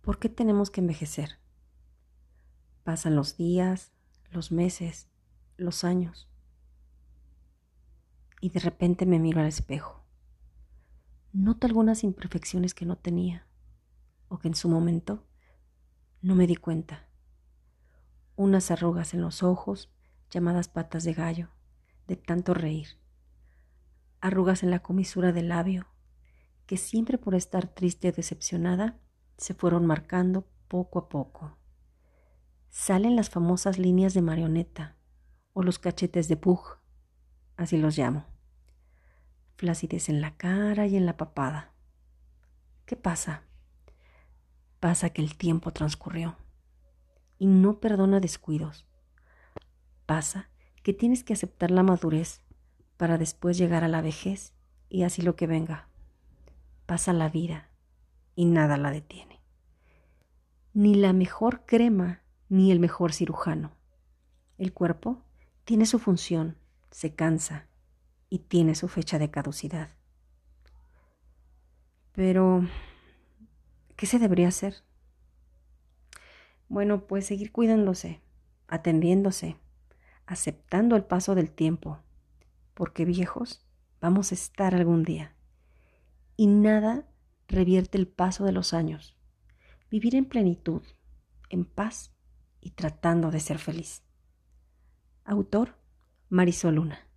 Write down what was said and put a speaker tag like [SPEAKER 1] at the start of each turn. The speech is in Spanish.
[SPEAKER 1] ¿Por qué tenemos que envejecer? Pasan los días, los meses, los años. Y de repente me miro al espejo. Noto algunas imperfecciones que no tenía o que en su momento no me di cuenta. Unas arrugas en los ojos llamadas patas de gallo, de tanto reír. Arrugas en la comisura del labio, que siempre por estar triste o decepcionada se fueron marcando poco a poco. Salen las famosas líneas de marioneta o los cachetes de pug, así los llamo. Flacidez en la cara y en la papada. ¿Qué pasa? Pasa que el tiempo transcurrió y no perdona descuidos. Pasa que tienes que aceptar la madurez para después llegar a la vejez y así lo que venga. Pasa la vida y nada la detiene. Ni la mejor crema ni el mejor cirujano. El cuerpo tiene su función, se cansa y tiene su fecha de caducidad. Pero, ¿qué se debería hacer? Bueno, pues seguir cuidándose, atendiéndose, aceptando el paso del tiempo, porque viejos vamos a estar algún día. Y nada revierte el paso de los años. Vivir en plenitud, en paz y tratando de ser feliz. Autor Marisol Luna.